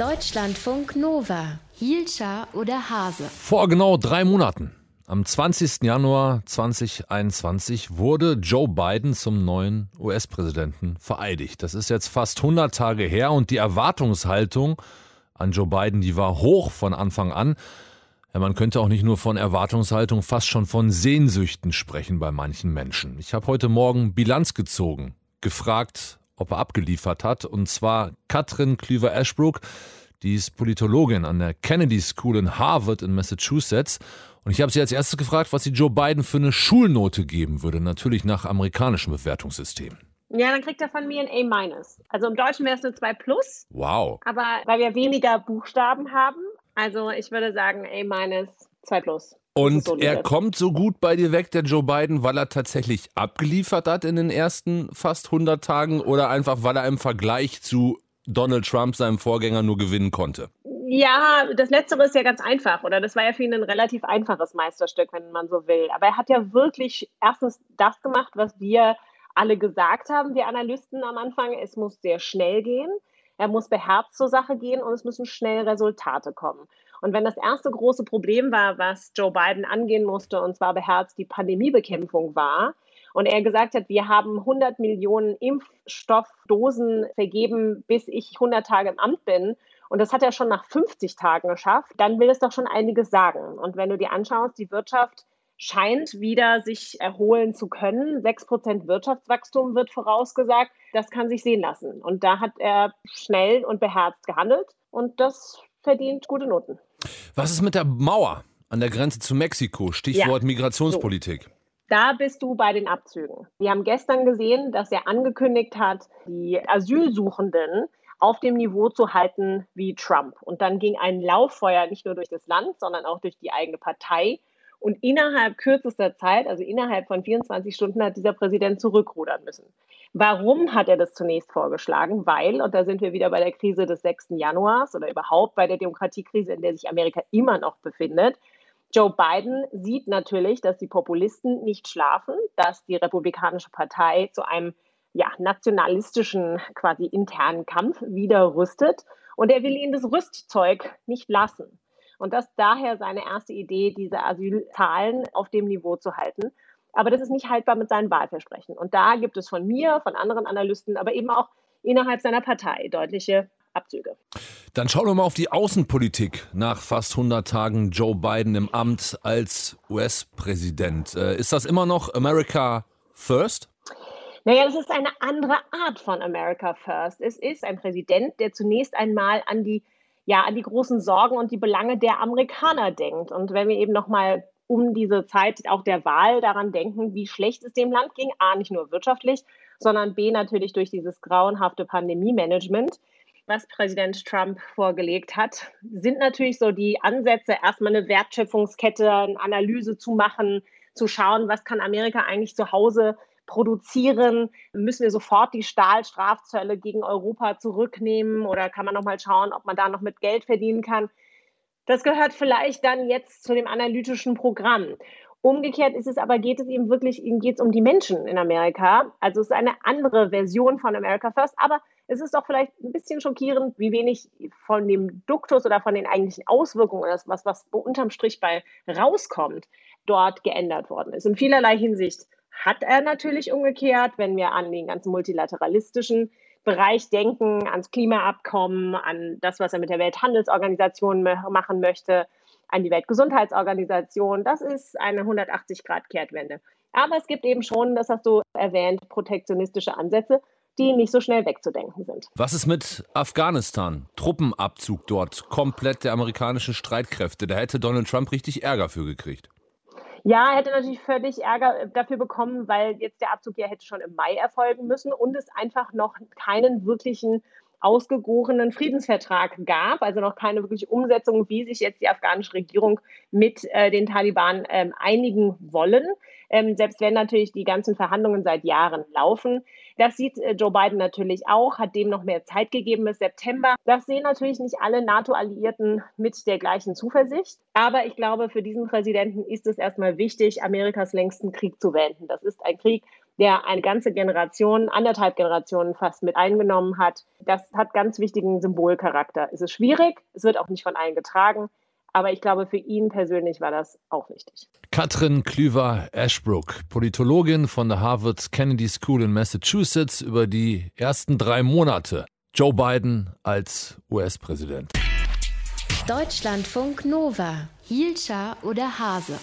Deutschlandfunk Nova. Hielscher oder Hase? Vor genau drei Monaten, am 20. Januar 2021, wurde Joe Biden zum neuen US-Präsidenten vereidigt. Das ist jetzt fast 100 Tage her und die Erwartungshaltung an Joe Biden, die war hoch von Anfang an. Ja, man könnte auch nicht nur von Erwartungshaltung, fast schon von Sehnsüchten sprechen bei manchen Menschen. Ich habe heute Morgen Bilanz gezogen, gefragt, ob er abgeliefert hat. Und zwar Katrin Klüver-Ashbrook, die ist Politologin an der Kennedy School in Harvard in Massachusetts. Und ich habe sie als erstes gefragt, was sie Joe Biden für eine Schulnote geben würde, natürlich nach amerikanischem Bewertungssystem. Ja, dann kriegt er von mir ein A-. Also im Deutschen wäre es eine 2 plus. Wow. Aber weil wir weniger Buchstaben haben, also ich würde sagen A-, 2 plus. Und er kommt so gut bei dir weg, der Joe Biden, weil er tatsächlich abgeliefert hat in den ersten fast 100 Tagen oder einfach, weil er im Vergleich zu Donald Trump, seinem Vorgänger, nur gewinnen konnte? Ja, das Letztere ist ja ganz einfach, oder? Das war ja für ihn ein relativ einfaches Meisterstück, wenn man so will. Aber er hat ja wirklich erstens das gemacht, was wir alle gesagt haben, wir Analysten am Anfang. Es muss sehr schnell gehen. Er muss beherzt zur Sache gehen und es müssen schnell Resultate kommen. Und wenn das erste große Problem war, was Joe Biden angehen musste, und zwar beherzt die Pandemiebekämpfung war, und er gesagt hat, wir haben 100 Millionen Impfstoffdosen vergeben, bis ich 100 Tage im Amt bin. Und das hat er schon nach 50 Tagen geschafft. Dann will es doch schon einiges sagen. Und wenn du dir anschaust, die Wirtschaft scheint wieder sich erholen zu können. 6% Wirtschaftswachstum wird vorausgesagt. Das kann sich sehen lassen. Und da hat er schnell und beherzt gehandelt. Und das verdient gute Noten. Was ist mit der Mauer an der Grenze zu Mexiko? Stichwort ja. Migrationspolitik. So. Da bist du bei den Abzügen. Wir haben gestern gesehen, dass er angekündigt hat, die Asylsuchenden auf dem Niveau zu halten wie Trump. Und dann ging ein Lauffeuer nicht nur durch das Land, sondern auch durch die eigene Partei. Und innerhalb kürzester Zeit, also innerhalb von 24 Stunden, hat dieser Präsident zurückrudern müssen. Warum hat er das zunächst vorgeschlagen? Weil, und da sind wir wieder bei der Krise des 6. Januars oder überhaupt bei der Demokratiekrise, in der sich Amerika immer noch befindet, Joe Biden sieht natürlich, dass die Populisten nicht schlafen, dass die Republikanische Partei zu einem ja, nationalistischen, quasi internen Kampf wieder rüstet. Und er will ihnen das Rüstzeug nicht lassen. Und das daher seine erste Idee, diese Asylzahlen auf dem Niveau zu halten. Aber das ist nicht haltbar mit seinen Wahlversprechen. Und da gibt es von mir, von anderen Analysten, aber eben auch innerhalb seiner Partei deutliche Abzüge. Dann schauen wir mal auf die Außenpolitik nach fast 100 Tagen Joe Biden im Amt als US-Präsident. Äh, ist das immer noch America First? Naja, es ist eine andere Art von America First. Es ist ein Präsident, der zunächst einmal an die, ja, an die großen Sorgen und die Belange der Amerikaner denkt. Und wenn wir eben nochmal um diese Zeit auch der Wahl daran denken, wie schlecht es dem Land ging, A, nicht nur wirtschaftlich, sondern B, natürlich durch dieses grauenhafte Pandemie-Management was Präsident Trump vorgelegt hat, sind natürlich so die Ansätze, erstmal eine Wertschöpfungskette, eine Analyse zu machen, zu schauen, was kann Amerika eigentlich zu Hause produzieren? Müssen wir sofort die Stahlstrafzölle gegen Europa zurücknehmen oder kann man noch mal schauen, ob man da noch mit Geld verdienen kann? Das gehört vielleicht dann jetzt zu dem analytischen Programm. Umgekehrt ist es aber, geht es ihm wirklich, ihm geht es um die Menschen in Amerika. Also es ist eine andere Version von America First, aber es ist doch vielleicht ein bisschen schockierend, wie wenig von dem Duktus oder von den eigentlichen Auswirkungen, das, was, was unterm Strich bei rauskommt, dort geändert worden ist. In vielerlei Hinsicht hat er natürlich umgekehrt, wenn wir an den ganzen multilateralistischen Bereich denken, ans Klimaabkommen, an das, was er mit der Welthandelsorganisation machen möchte, an die Weltgesundheitsorganisation. Das ist eine 180-Grad-Kehrtwende. Aber es gibt eben schon, das hast du erwähnt, protektionistische Ansätze die nicht so schnell wegzudenken sind. Was ist mit Afghanistan? Truppenabzug dort, komplett der amerikanischen Streitkräfte. Da hätte Donald Trump richtig Ärger für gekriegt. Ja, hätte natürlich völlig Ärger dafür bekommen, weil jetzt der Abzug ja hätte schon im Mai erfolgen müssen und es einfach noch keinen wirklichen ausgegorenen Friedensvertrag gab, also noch keine wirkliche Umsetzung, wie sich jetzt die afghanische Regierung mit äh, den Taliban ähm, einigen wollen. Ähm, selbst wenn natürlich die ganzen Verhandlungen seit Jahren laufen. Das sieht äh, Joe Biden natürlich auch, hat dem noch mehr Zeit gegeben bis September. Das sehen natürlich nicht alle NATO-Alliierten mit der gleichen Zuversicht. Aber ich glaube, für diesen Präsidenten ist es erstmal wichtig, Amerikas längsten Krieg zu wenden. Das ist ein Krieg, der eine ganze Generation, anderthalb Generationen fast mit eingenommen hat. Das hat ganz wichtigen Symbolcharakter. Es ist schwierig, es wird auch nicht von allen getragen, aber ich glaube, für ihn persönlich war das auch wichtig. Katrin Klüver-Ashbrook, Politologin von der Harvard Kennedy School in Massachusetts, über die ersten drei Monate Joe Biden als US-Präsident. Deutschlandfunk Nova, Hielscher oder Hase.